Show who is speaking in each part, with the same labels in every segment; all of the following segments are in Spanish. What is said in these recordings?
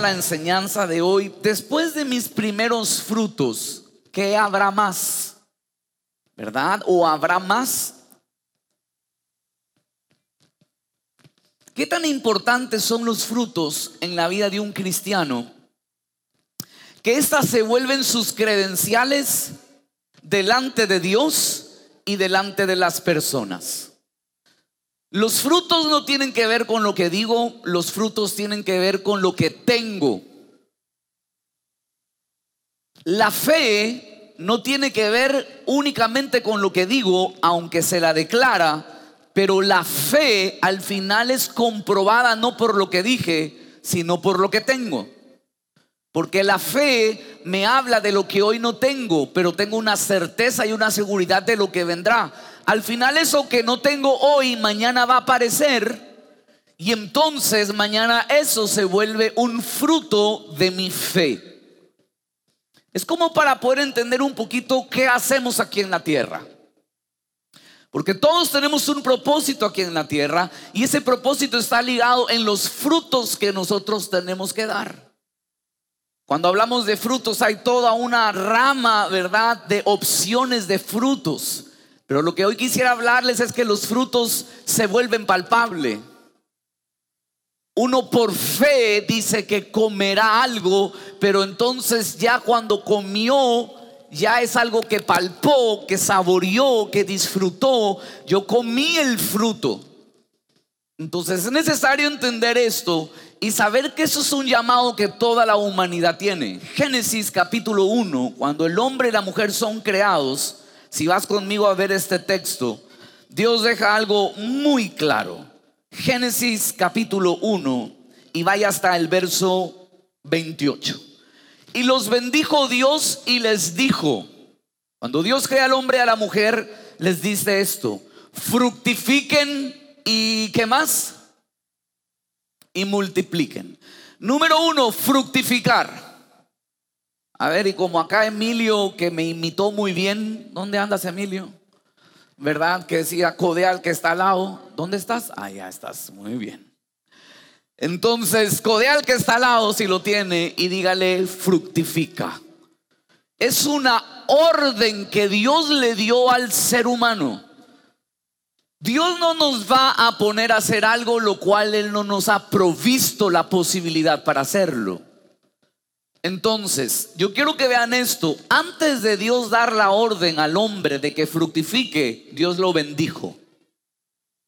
Speaker 1: la enseñanza de hoy, después de mis primeros frutos, ¿qué habrá más? ¿Verdad? ¿O habrá más? ¿Qué tan importantes son los frutos en la vida de un cristiano? Que éstas se vuelven sus credenciales delante de Dios y delante de las personas. Los frutos no tienen que ver con lo que digo, los frutos tienen que ver con lo que tengo. La fe no tiene que ver únicamente con lo que digo, aunque se la declara, pero la fe al final es comprobada no por lo que dije, sino por lo que tengo. Porque la fe me habla de lo que hoy no tengo, pero tengo una certeza y una seguridad de lo que vendrá al final eso que no tengo hoy, mañana va a aparecer. Y entonces mañana eso se vuelve un fruto de mi fe. Es como para poder entender un poquito qué hacemos aquí en la tierra. Porque todos tenemos un propósito aquí en la tierra y ese propósito está ligado en los frutos que nosotros tenemos que dar. Cuando hablamos de frutos hay toda una rama, ¿verdad?, de opciones de frutos. Pero lo que hoy quisiera hablarles es que los frutos se vuelven palpables. Uno por fe dice que comerá algo, pero entonces ya cuando comió, ya es algo que palpó, que saboreó, que disfrutó. Yo comí el fruto. Entonces es necesario entender esto y saber que eso es un llamado que toda la humanidad tiene. Génesis capítulo 1, cuando el hombre y la mujer son creados, si vas conmigo a ver este texto, Dios deja algo muy claro. Génesis capítulo 1 y vaya hasta el verso 28. Y los bendijo Dios y les dijo, cuando Dios crea al hombre y a la mujer, les dice esto, fructifiquen y ¿qué más? Y multipliquen. Número uno, fructificar. A ver, y como acá Emilio, que me imitó muy bien, ¿dónde andas Emilio? ¿Verdad? Que decía Codeal que está al lado. ¿Dónde estás? Ah, ya estás, muy bien. Entonces, Codeal que está al lado, si lo tiene, y dígale, fructifica. Es una orden que Dios le dio al ser humano. Dios no nos va a poner a hacer algo lo cual Él no nos ha provisto la posibilidad para hacerlo. Entonces, yo quiero que vean esto. Antes de Dios dar la orden al hombre de que fructifique, Dios lo bendijo.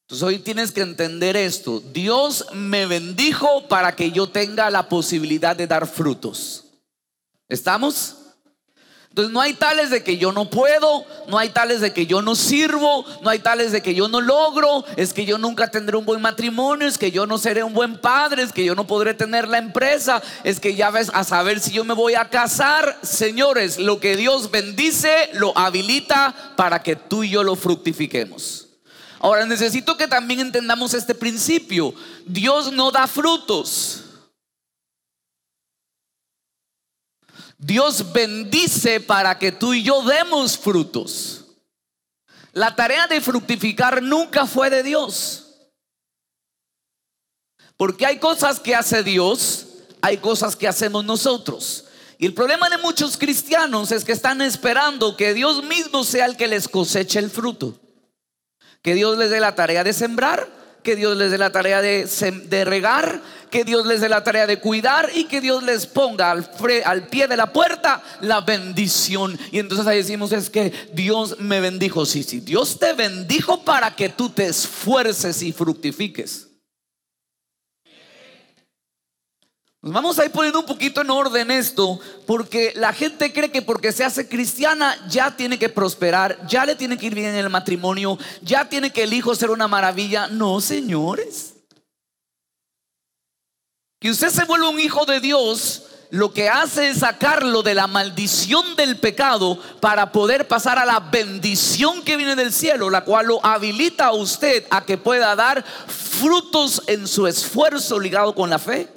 Speaker 1: Entonces hoy tienes que entender esto. Dios me bendijo para que yo tenga la posibilidad de dar frutos. ¿Estamos? Entonces no hay tales de que yo no puedo, no hay tales de que yo no sirvo, no hay tales de que yo no logro, es que yo nunca tendré un buen matrimonio, es que yo no seré un buen padre, es que yo no podré tener la empresa, es que ya ves a saber si yo me voy a casar. Señores, lo que Dios bendice lo habilita para que tú y yo lo fructifiquemos. Ahora necesito que también entendamos este principio. Dios no da frutos. Dios bendice para que tú y yo demos frutos. La tarea de fructificar nunca fue de Dios. Porque hay cosas que hace Dios, hay cosas que hacemos nosotros. Y el problema de muchos cristianos es que están esperando que Dios mismo sea el que les coseche el fruto. Que Dios les dé la tarea de sembrar, que Dios les dé la tarea de, regar, que Dios les dé la tarea de cuidar y que Dios les ponga al, al pie de la puerta la bendición. Y entonces ahí decimos es que Dios me bendijo. Sí, sí, Dios te bendijo para que tú te esfuerces y fructifiques. Vamos a ir poniendo un poquito en orden esto, porque la gente cree que porque se hace cristiana ya tiene que prosperar, ya le tiene que ir bien en el matrimonio, ya tiene que el hijo ser una maravilla. No, señores. Que usted se vuelva un hijo de Dios, lo que hace es sacarlo de la maldición del pecado para poder pasar a la bendición que viene del cielo, la cual lo habilita a usted a que pueda dar frutos en su esfuerzo ligado con la fe.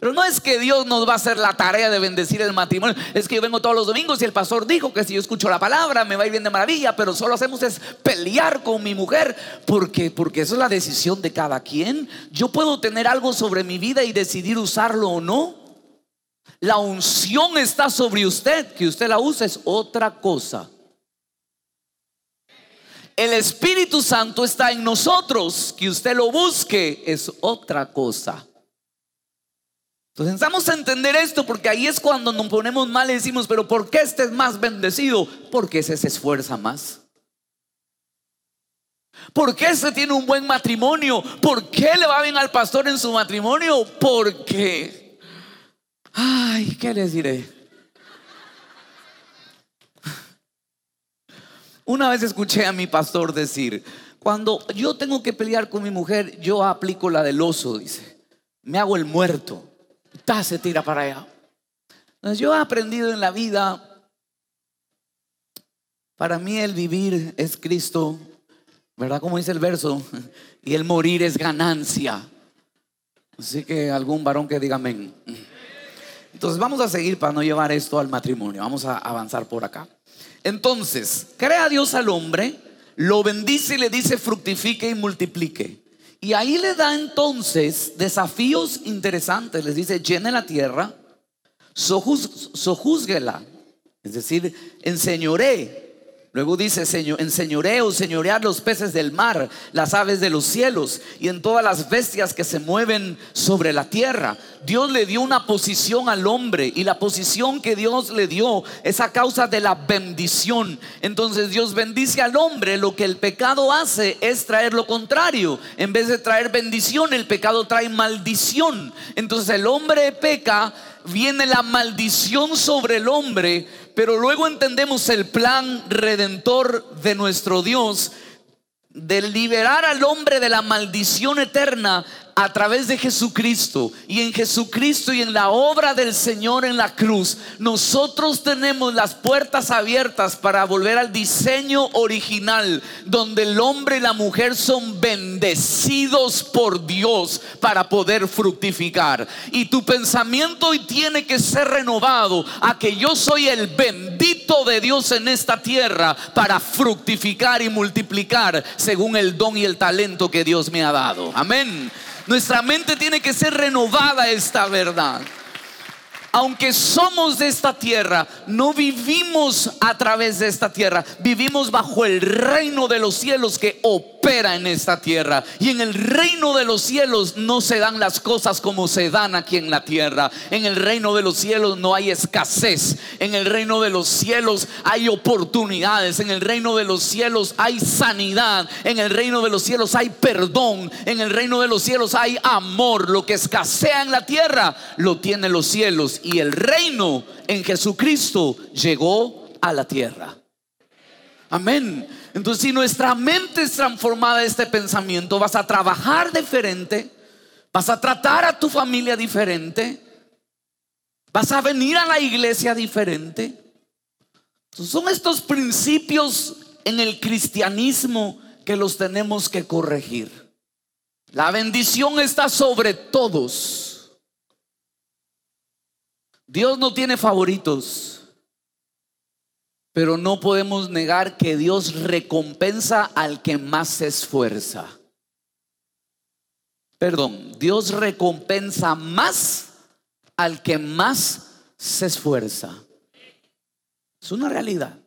Speaker 1: Pero no es que Dios nos va a hacer la tarea de bendecir el matrimonio. Es que yo vengo todos los domingos y el pastor dijo que si yo escucho la palabra me va a ir bien de maravilla, pero solo hacemos es pelear con mi mujer. Porque, porque eso es la decisión de cada quien. Yo puedo tener algo sobre mi vida y decidir usarlo o no. La unción está sobre usted. Que usted la use es otra cosa. El Espíritu Santo está en nosotros. Que usted lo busque es otra cosa. Entonces necesitamos entender esto porque ahí es cuando nos ponemos mal y decimos, pero ¿por qué este es más bendecido? Porque ese se esfuerza más. ¿Por qué ese tiene un buen matrimonio? ¿Por qué le va bien al pastor en su matrimonio? Porque, ay, ¿qué les diré? Una vez escuché a mi pastor decir, cuando yo tengo que pelear con mi mujer, yo aplico la del oso, dice, me hago el muerto se tira para allá. Entonces yo he aprendido en la vida, para mí el vivir es Cristo, ¿verdad? Como dice el verso, y el morir es ganancia. Así que algún varón que diga amén. Entonces vamos a seguir para no llevar esto al matrimonio. Vamos a avanzar por acá. Entonces, crea Dios al hombre, lo bendice y le dice fructifique y multiplique. Y ahí le da entonces desafíos interesantes. Les dice, llene la tierra, sojúzguela, es decir, enseñoré Luego dice, enseñoreo, señorear los peces del mar, las aves de los cielos y en todas las bestias que se mueven sobre la tierra. Dios le dio una posición al hombre y la posición que Dios le dio es a causa de la bendición. Entonces Dios bendice al hombre, lo que el pecado hace es traer lo contrario. En vez de traer bendición, el pecado trae maldición. Entonces el hombre peca, viene la maldición sobre el hombre pero luego entendemos el plan redentor de nuestro Dios de liberar al hombre de la maldición eterna a través de Jesucristo y en Jesucristo y en la obra del Señor en la cruz, nosotros tenemos las puertas abiertas para volver al diseño original, donde el hombre y la mujer son bendecidos por Dios para poder fructificar. Y tu pensamiento hoy tiene que ser renovado a que yo soy el bendito de Dios en esta tierra para fructificar y multiplicar según el don y el talento que Dios me ha dado. Amén. Nuestra mente tiene que ser renovada esta verdad. Aunque somos de esta tierra, no vivimos a través de esta tierra, vivimos bajo el reino de los cielos que opera en esta tierra. Y en el reino de los cielos no se dan las cosas como se dan aquí en la tierra. En el reino de los cielos no hay escasez. En el reino de los cielos hay oportunidades. En el reino de los cielos hay sanidad. En el reino de los cielos hay perdón. En el reino de los cielos hay amor. Lo que escasea en la tierra lo tienen los cielos. Y el reino en Jesucristo llegó a la tierra. Amén. Entonces, si nuestra mente es transformada este pensamiento, vas a trabajar diferente, vas a tratar a tu familia diferente, vas a venir a la iglesia diferente. son estos principios en el cristianismo que los tenemos que corregir. La bendición está sobre todos. Dios no tiene favoritos. Pero no podemos negar que Dios recompensa al que más se esfuerza. Perdón, Dios recompensa más al que más se esfuerza. Es una realidad.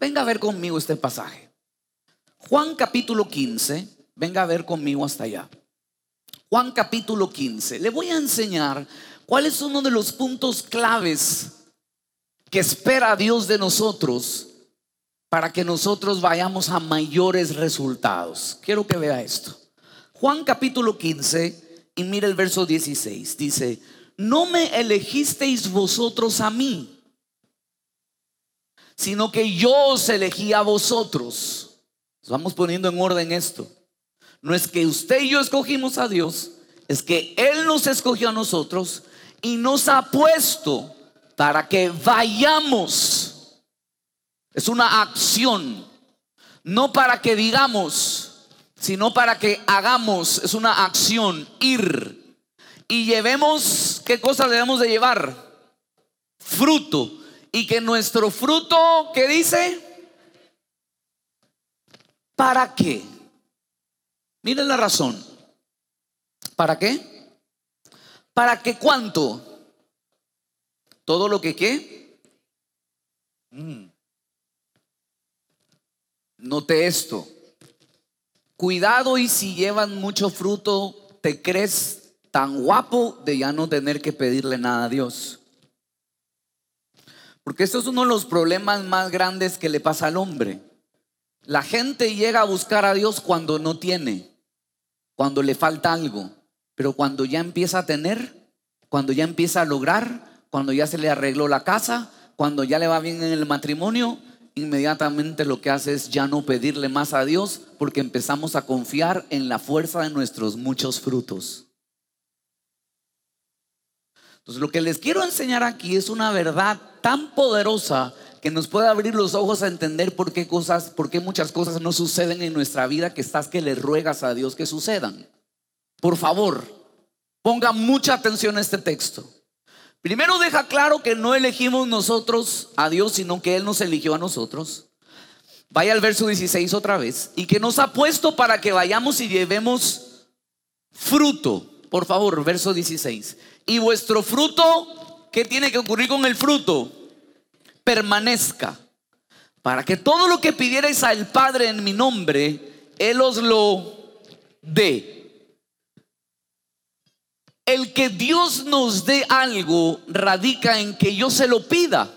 Speaker 1: Venga a ver conmigo este pasaje. Juan capítulo 15, venga a ver conmigo hasta allá. Juan capítulo 15. Le voy a enseñar cuál es uno de los puntos claves que espera Dios de nosotros para que nosotros vayamos a mayores resultados. Quiero que vea esto. Juan capítulo 15 y mire el verso 16. Dice, no me elegisteis vosotros a mí, sino que yo os elegí a vosotros. Vamos poniendo en orden esto. No es que usted y yo escogimos a Dios, es que Él nos escogió a nosotros y nos ha puesto para que vayamos. Es una acción, no para que digamos, sino para que hagamos. Es una acción, ir. y llevemos, ¿qué cosas debemos de llevar? Fruto. Y que nuestro fruto, ¿qué dice? ¿Para qué? Miren la razón. ¿Para qué? ¿Para qué cuánto? Todo lo que qué. Mm. Note esto. Cuidado y si llevan mucho fruto, te crees tan guapo de ya no tener que pedirle nada a Dios. Porque esto es uno de los problemas más grandes que le pasa al hombre. La gente llega a buscar a Dios cuando no tiene, cuando le falta algo, pero cuando ya empieza a tener, cuando ya empieza a lograr, cuando ya se le arregló la casa, cuando ya le va bien en el matrimonio, inmediatamente lo que hace es ya no pedirle más a Dios porque empezamos a confiar en la fuerza de nuestros muchos frutos. Entonces lo que les quiero enseñar aquí es una verdad tan poderosa que nos puede abrir los ojos a entender por qué cosas, por qué muchas cosas no suceden en nuestra vida que estás que le ruegas a Dios que sucedan. Por favor, ponga mucha atención a este texto. Primero deja claro que no elegimos nosotros a Dios, sino que Él nos eligió a nosotros. Vaya al verso 16 otra vez. Y que nos ha puesto para que vayamos y llevemos fruto. Por favor, verso 16. Y vuestro fruto, ¿qué tiene que ocurrir con el fruto? Permanezca. Para que todo lo que pidierais al Padre en mi nombre, Él os lo dé. El que Dios nos dé algo radica en que yo se lo pida.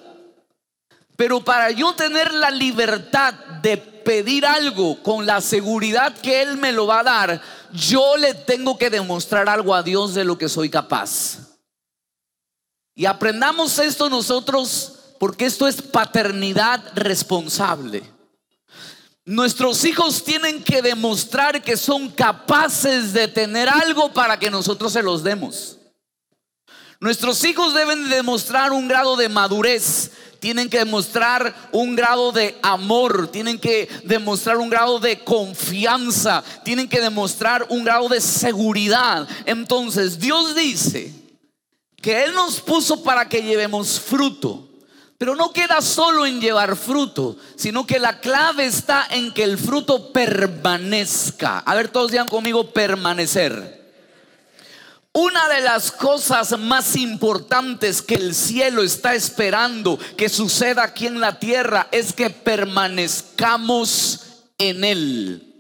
Speaker 1: Pero para yo tener la libertad de pedir algo con la seguridad que Él me lo va a dar, yo le tengo que demostrar algo a Dios de lo que soy capaz. Y aprendamos esto nosotros porque esto es paternidad responsable. Nuestros hijos tienen que demostrar que son capaces de tener algo para que nosotros se los demos. Nuestros hijos deben demostrar un grado de madurez, tienen que demostrar un grado de amor, tienen que demostrar un grado de confianza, tienen que demostrar un grado de seguridad. Entonces Dios dice que Él nos puso para que llevemos fruto. Pero no queda solo en llevar fruto, sino que la clave está en que el fruto permanezca. A ver, todos digan conmigo permanecer. Una de las cosas más importantes que el cielo está esperando que suceda aquí en la tierra es que permanezcamos en él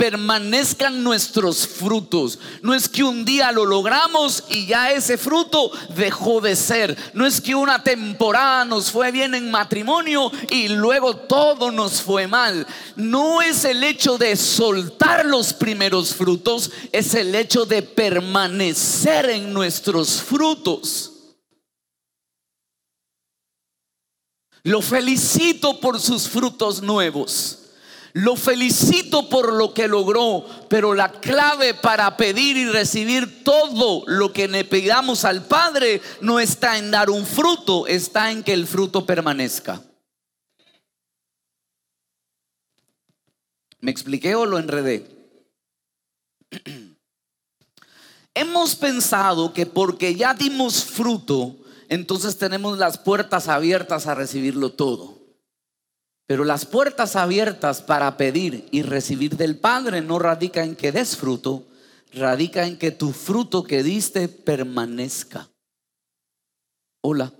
Speaker 1: permanezcan nuestros frutos. No es que un día lo logramos y ya ese fruto dejó de ser. No es que una temporada nos fue bien en matrimonio y luego todo nos fue mal. No es el hecho de soltar los primeros frutos, es el hecho de permanecer en nuestros frutos. Lo felicito por sus frutos nuevos. Lo felicito por lo que logró, pero la clave para pedir y recibir todo lo que le pidamos al Padre no está en dar un fruto, está en que el fruto permanezca. ¿Me expliqué o lo enredé? Hemos pensado que porque ya dimos fruto, entonces tenemos las puertas abiertas a recibirlo todo. Pero las puertas abiertas para pedir y recibir del Padre no radica en que des fruto, radica en que tu fruto que diste permanezca. Hola.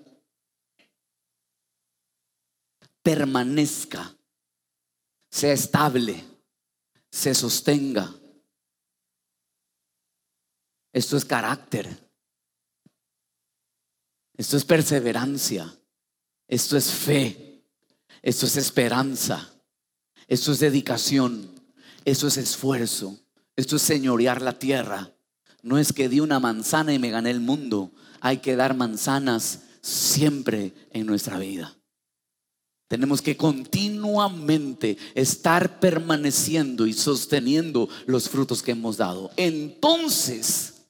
Speaker 1: Permanezca, sea estable, se sostenga. Esto es carácter. Esto es perseverancia. Esto es fe. Esto es esperanza. Esto es dedicación. Esto es esfuerzo. Esto es señorear la tierra. No es que di una manzana y me gané el mundo. Hay que dar manzanas siempre en nuestra vida. Tenemos que continuamente estar permaneciendo y sosteniendo los frutos que hemos dado. Entonces,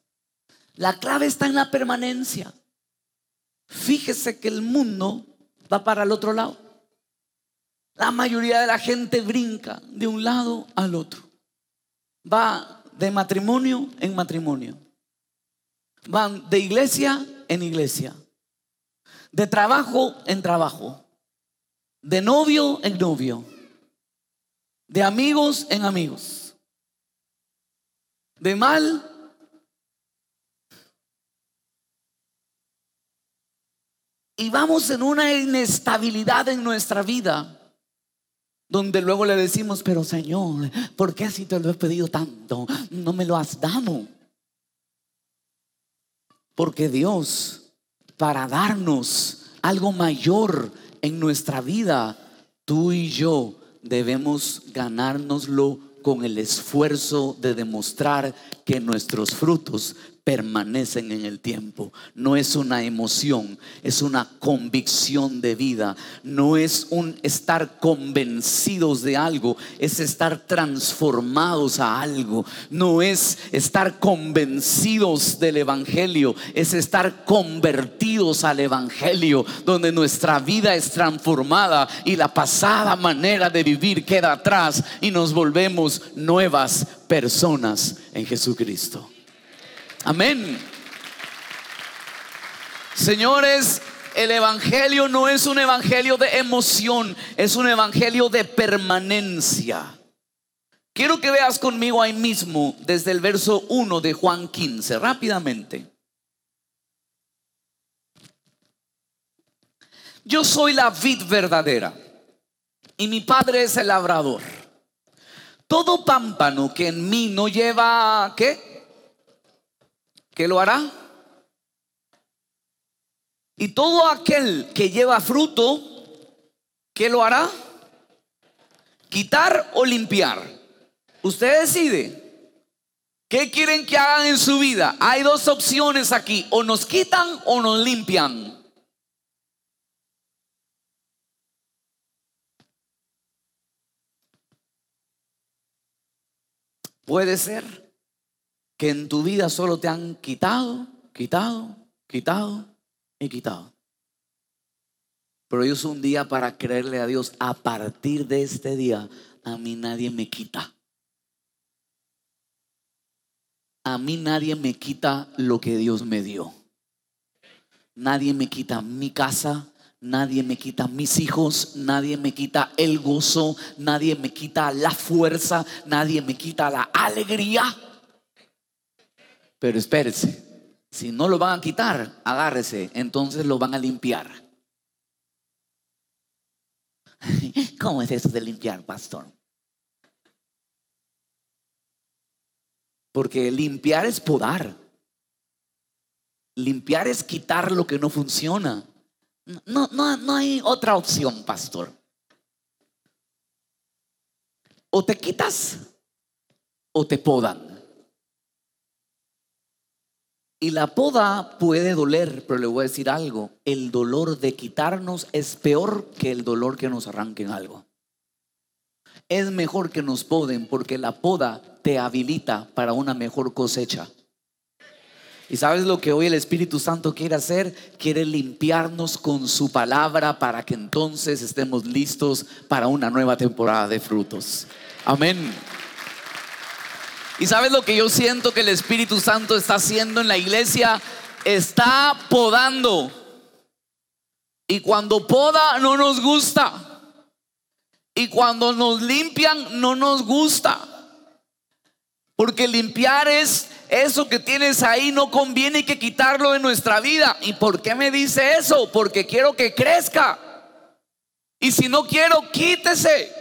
Speaker 1: la clave está en la permanencia. Fíjese que el mundo va para el otro lado. La mayoría de la gente brinca de un lado al otro. Va de matrimonio en matrimonio. van de iglesia en iglesia, de trabajo en trabajo, de novio en novio, de amigos en amigos, de mal y vamos en una inestabilidad en nuestra vida. Donde luego le decimos, pero Señor, ¿por qué si te lo he pedido tanto? No me lo has dado. Porque Dios, para darnos algo mayor en nuestra vida, tú y yo debemos ganárnoslo con el esfuerzo de demostrar que nuestros frutos permanecen en el tiempo. No es una emoción, es una convicción de vida. No es un estar convencidos de algo, es estar transformados a algo. No es estar convencidos del Evangelio, es estar convertidos al Evangelio, donde nuestra vida es transformada y la pasada manera de vivir queda atrás y nos volvemos nuevas personas en Jesucristo. Amén. Señores, el Evangelio no es un Evangelio de emoción, es un Evangelio de permanencia. Quiero que veas conmigo ahí mismo desde el verso 1 de Juan 15, rápidamente. Yo soy la vid verdadera y mi padre es el labrador. Todo pámpano que en mí no lleva, ¿qué? ¿Qué lo hará? Y todo aquel que lleva fruto, ¿qué lo hará? ¿Quitar o limpiar? Usted decide. ¿Qué quieren que hagan en su vida? Hay dos opciones aquí. O nos quitan o nos limpian. Puede ser que en tu vida solo te han quitado, quitado, quitado y quitado. Pero hoy es un día para creerle a Dios. A partir de este día, a mí nadie me quita. A mí nadie me quita lo que Dios me dio. Nadie me quita mi casa, nadie me quita mis hijos, nadie me quita el gozo, nadie me quita la fuerza, nadie me quita la alegría. Pero espérese, si no lo van a quitar, agárrese, entonces lo van a limpiar. ¿Cómo es eso de limpiar, pastor? Porque limpiar es podar. Limpiar es quitar lo que no funciona. No, no, no hay otra opción, pastor. O te quitas o te podan. Y la poda puede doler, pero le voy a decir algo, el dolor de quitarnos es peor que el dolor que nos arranquen algo. Es mejor que nos poden porque la poda te habilita para una mejor cosecha. ¿Y sabes lo que hoy el Espíritu Santo quiere hacer? Quiere limpiarnos con su palabra para que entonces estemos listos para una nueva temporada de frutos. Amén. ¿Y sabes lo que yo siento que el Espíritu Santo está haciendo en la iglesia? Está podando. Y cuando poda no nos gusta. Y cuando nos limpian no nos gusta. Porque limpiar es eso que tienes ahí, no conviene que quitarlo de nuestra vida. ¿Y por qué me dice eso? Porque quiero que crezca. Y si no quiero, quítese.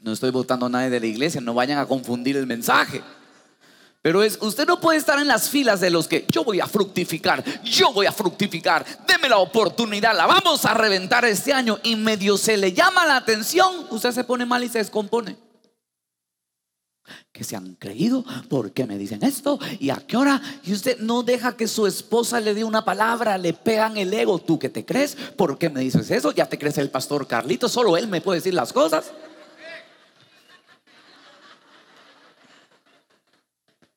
Speaker 1: No estoy votando a nadie de la iglesia, no vayan a confundir el mensaje. Pero es, usted no puede estar en las filas de los que yo voy a fructificar, yo voy a fructificar, deme la oportunidad, la vamos a reventar este año y medio se le llama la atención, usted se pone mal y se descompone. Que se han creído, ¿por qué me dicen esto? ¿Y a qué hora? Y usted no deja que su esposa le dé una palabra, le pegan el ego, ¿tú que te crees? ¿Por qué me dices eso? Ya te crees el pastor Carlito, solo él me puede decir las cosas.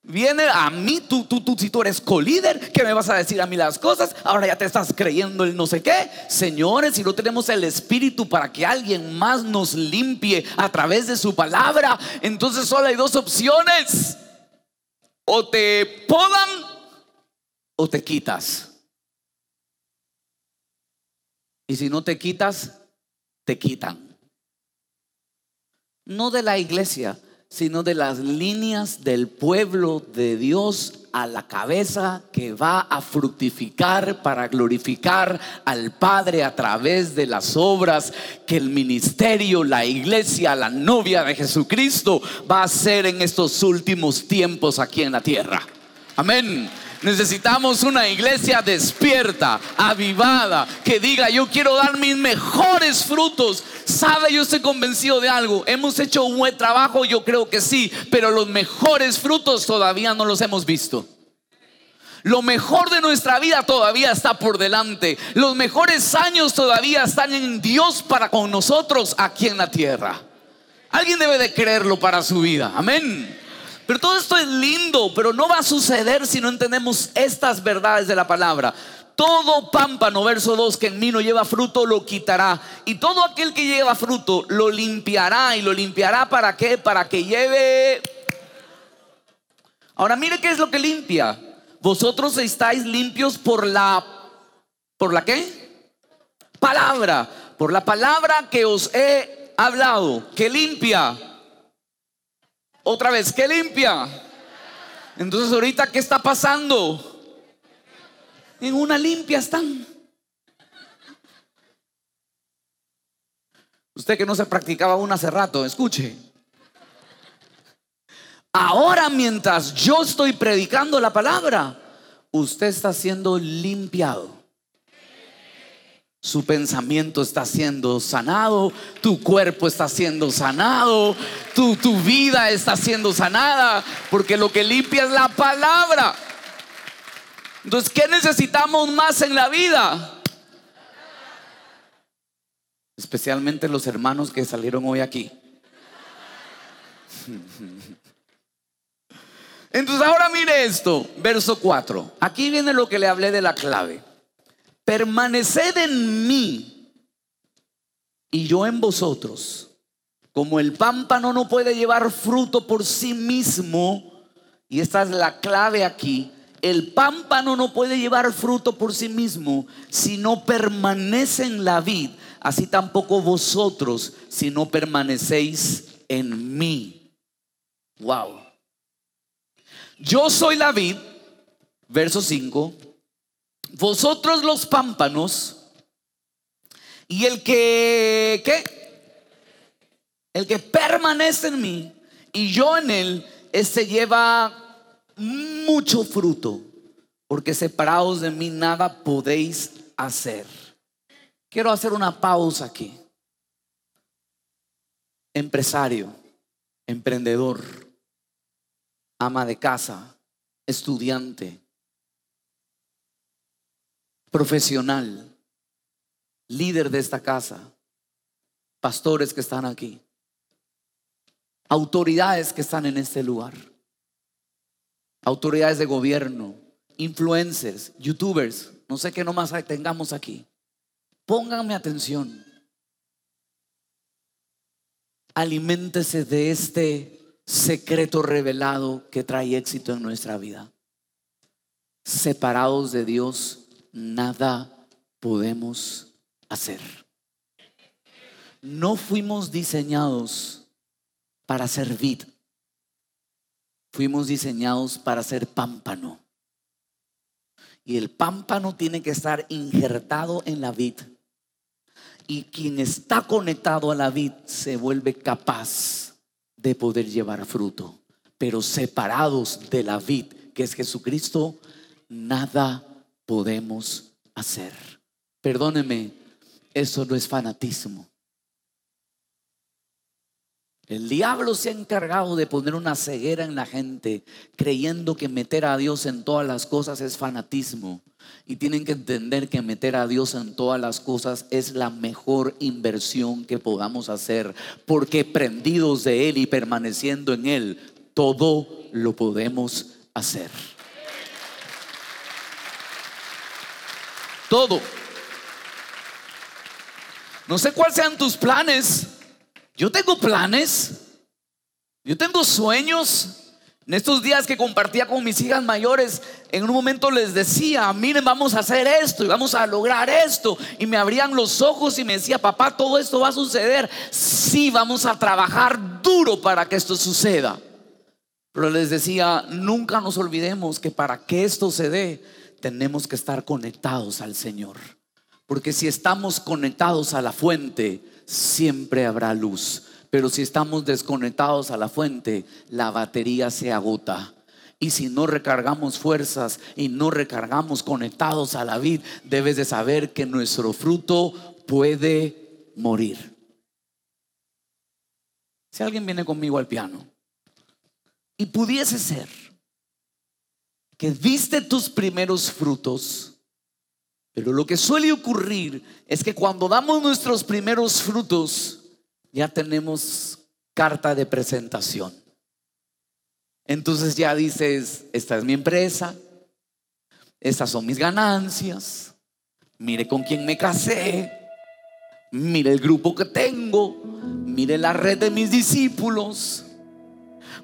Speaker 1: Viene a mí, tú, tú, tú, si tú eres colíder, ¿qué me vas a decir a mí las cosas? Ahora ya te estás creyendo el no sé qué. Señores, si no tenemos el Espíritu para que alguien más nos limpie a través de su palabra, entonces solo hay dos opciones. o te podan o te quitas. Y si no te quitas, te quitan. No de la iglesia, sino de las líneas del pueblo de Dios a la cabeza que va a fructificar para glorificar al Padre a través de las obras que el ministerio, la iglesia, la novia de Jesucristo va a hacer en estos últimos tiempos aquí en la tierra. Amén. Necesitamos una iglesia despierta, avivada, que diga, yo quiero dar mis mejores frutos. Sabe, yo estoy convencido de algo. Hemos hecho un buen trabajo, yo creo que sí, pero los mejores frutos todavía no los hemos visto. Lo mejor de nuestra vida todavía está por delante. Los mejores años todavía están en Dios para con nosotros aquí en la tierra. Alguien debe de creerlo para su vida. Amén. Pero todo esto es lindo, pero no va a suceder si no entendemos estas verdades de la palabra. Todo pámpano, verso 2, que en mí no lleva fruto, lo quitará. Y todo aquel que lleva fruto, lo limpiará. ¿Y lo limpiará para qué? Para que lleve... Ahora mire qué es lo que limpia. Vosotros estáis limpios por la... ¿Por la qué? Palabra. Por la palabra que os he hablado. Que limpia otra vez, ¿qué limpia? Entonces ahorita, ¿qué está pasando? En una limpia están. Usted que no se practicaba aún hace rato, escuche. Ahora mientras yo estoy predicando la palabra, usted está siendo limpiado. Su pensamiento está siendo sanado, tu cuerpo está siendo sanado, tu, tu vida está siendo sanada, porque lo que limpia es la palabra. Entonces, ¿qué necesitamos más en la vida? Especialmente los hermanos que salieron hoy aquí. Entonces ahora mire esto, verso 4. Aquí viene lo que le hablé de la clave permaneced en mí y yo en vosotros. Como el pámpano no puede llevar fruto por sí mismo, y esta es la clave aquí, el pámpano no puede llevar fruto por sí mismo si no permanece en la vid, así tampoco vosotros si no permanecéis en mí. Wow. Yo soy la vid, verso 5, vosotros los pámpanos, y el que, ¿qué? El que permanece en mí y yo en él, este lleva mucho fruto, porque separados de mí nada podéis hacer. Quiero hacer una pausa aquí. Empresario, emprendedor, ama de casa, estudiante, profesional, líder de esta casa, pastores que están aquí, autoridades que están en este lugar, autoridades de gobierno, influencers, youtubers, no sé qué nomás tengamos aquí. Pónganme atención. Aliméntese de este secreto revelado que trae éxito en nuestra vida. Separados de Dios, nada podemos hacer. No fuimos diseñados para servir. Fuimos diseñados para ser pámpano. Y el pámpano tiene que estar injertado en la vid. Y quien está conectado a la vid se vuelve capaz de poder llevar fruto. Pero separados de la vid, que es Jesucristo, nada podemos hacer. Perdóneme, eso no es fanatismo. El diablo se ha encargado de poner una ceguera en la gente, creyendo que meter a Dios en todas las cosas es fanatismo. Y tienen que entender que meter a Dios en todas las cosas es la mejor inversión que podamos hacer, porque prendidos de Él y permaneciendo en Él, todo lo podemos hacer. Todo. No sé cuáles sean tus planes. Yo tengo planes. Yo tengo sueños. En estos días que compartía con mis hijas mayores, en un momento les decía, miren, vamos a hacer esto y vamos a lograr esto. Y me abrían los ojos y me decía, papá, todo esto va a suceder. Sí, vamos a trabajar duro para que esto suceda. Pero les decía, nunca nos olvidemos que para que esto se dé, tenemos que estar conectados al Señor. Porque si estamos conectados a la fuente, siempre habrá luz. Pero si estamos desconectados a la fuente, la batería se agota. Y si no recargamos fuerzas y no recargamos conectados a la vid, debes de saber que nuestro fruto puede morir. Si alguien viene conmigo al piano y pudiese ser que viste tus primeros frutos, pero lo que suele ocurrir es que cuando damos nuestros primeros frutos, ya tenemos carta de presentación. Entonces ya dices, esta es mi empresa, estas son mis ganancias, mire con quién me casé, mire el grupo que tengo, mire la red de mis discípulos,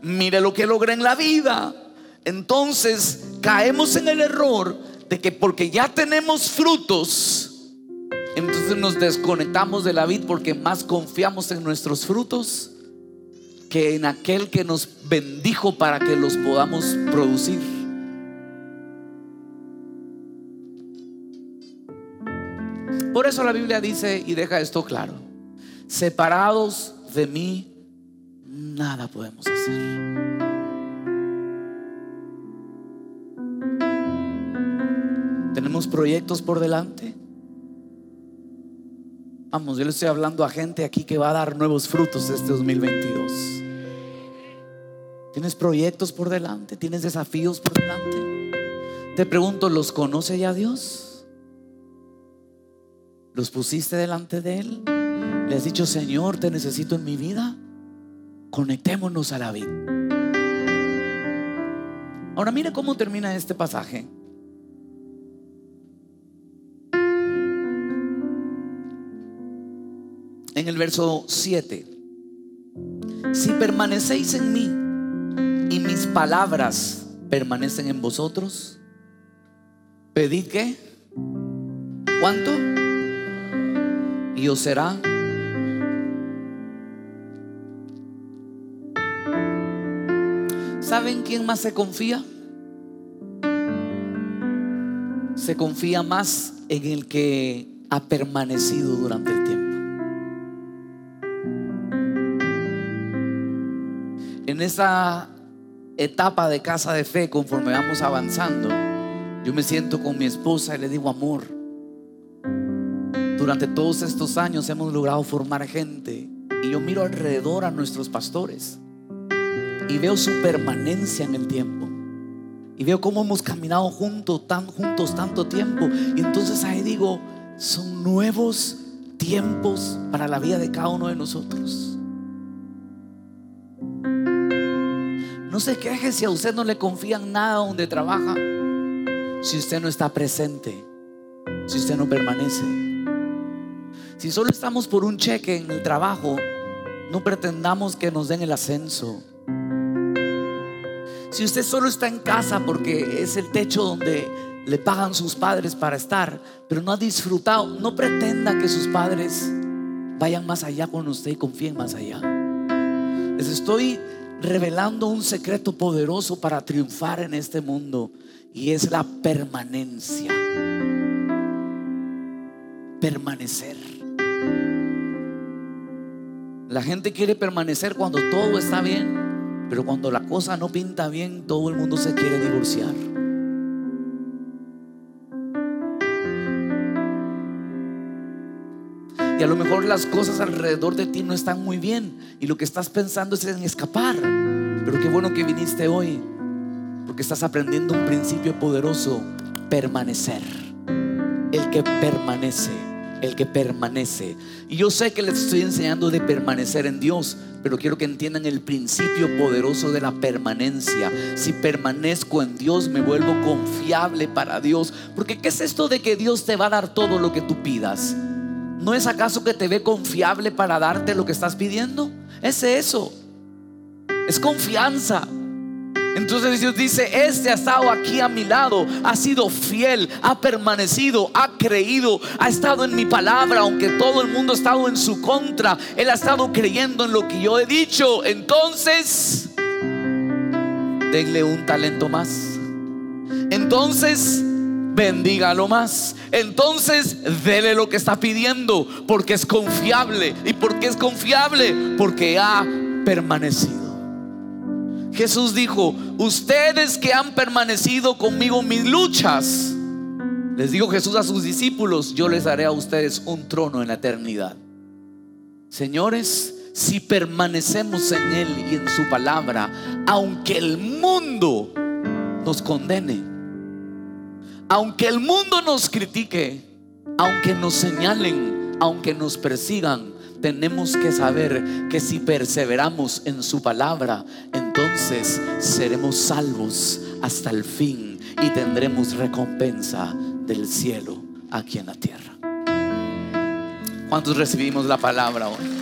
Speaker 1: mire lo que logré en la vida. Entonces caemos en el error de que porque ya tenemos frutos, entonces nos desconectamos de la vid porque más confiamos en nuestros frutos que en aquel que nos bendijo para que los podamos producir. Por eso la Biblia dice y deja esto claro, separados de mí, nada podemos hacer. Tenemos proyectos por delante. Vamos, yo le estoy hablando a gente aquí que va a dar nuevos frutos este 2022. ¿Tienes proyectos por delante? ¿Tienes desafíos por delante? Te pregunto, ¿los conoce ya Dios? ¿Los pusiste delante de Él? ¿Le has dicho, Señor, te necesito en mi vida? Conectémonos a la vida. Ahora mire cómo termina este pasaje. En el verso 7. Si permanecéis en mí y mis palabras permanecen en vosotros, pedid que, ¿cuánto? Y os será. ¿Saben quién más se confía? Se confía más en el que ha permanecido durante el en esa etapa de casa de fe, conforme vamos avanzando, yo me siento con mi esposa y le digo, amor, durante todos estos años hemos logrado formar gente y yo miro alrededor a nuestros pastores y veo su permanencia en el tiempo. Y veo cómo hemos caminado juntos, tan juntos tanto tiempo. Y entonces ahí digo, son nuevos tiempos para la vida de cada uno de nosotros. No se queje si a usted no le confían nada donde trabaja. Si usted no está presente. Si usted no permanece. Si solo estamos por un cheque en el trabajo, no pretendamos que nos den el ascenso. Si usted solo está en casa porque es el techo donde le pagan sus padres para estar, pero no ha disfrutado, no pretenda que sus padres vayan más allá con usted y confíen más allá. Les estoy revelando un secreto poderoso para triunfar en este mundo y es la permanencia. Permanecer. La gente quiere permanecer cuando todo está bien, pero cuando la cosa no pinta bien, todo el mundo se quiere divorciar. Y a lo mejor las cosas alrededor de ti no están muy bien. Y lo que estás pensando es en escapar. Pero qué bueno que viniste hoy. Porque estás aprendiendo un principio poderoso. Permanecer. El que permanece. El que permanece. Y yo sé que les estoy enseñando de permanecer en Dios. Pero quiero que entiendan el principio poderoso de la permanencia. Si permanezco en Dios, me vuelvo confiable para Dios. Porque ¿qué es esto de que Dios te va a dar todo lo que tú pidas? ¿No es acaso que te ve confiable para darte lo que estás pidiendo? Es eso. Es confianza. Entonces Dios dice, este ha estado aquí a mi lado, ha sido fiel, ha permanecido, ha creído, ha estado en mi palabra, aunque todo el mundo ha estado en su contra, Él ha estado creyendo en lo que yo he dicho. Entonces, denle un talento más. Entonces, bendígalo más. Entonces, dele lo que está pidiendo, porque es confiable. ¿Y por qué es confiable? Porque ha permanecido. Jesús dijo, ustedes que han permanecido conmigo mis luchas, les dijo Jesús a sus discípulos, yo les daré a ustedes un trono en la eternidad. Señores, si permanecemos en Él y en su palabra, aunque el mundo nos condene, aunque el mundo nos critique, aunque nos señalen, aunque nos persigan, tenemos que saber que si perseveramos en su palabra, entonces seremos salvos hasta el fin y tendremos recompensa del cielo aquí en la tierra. ¿Cuántos recibimos la palabra hoy?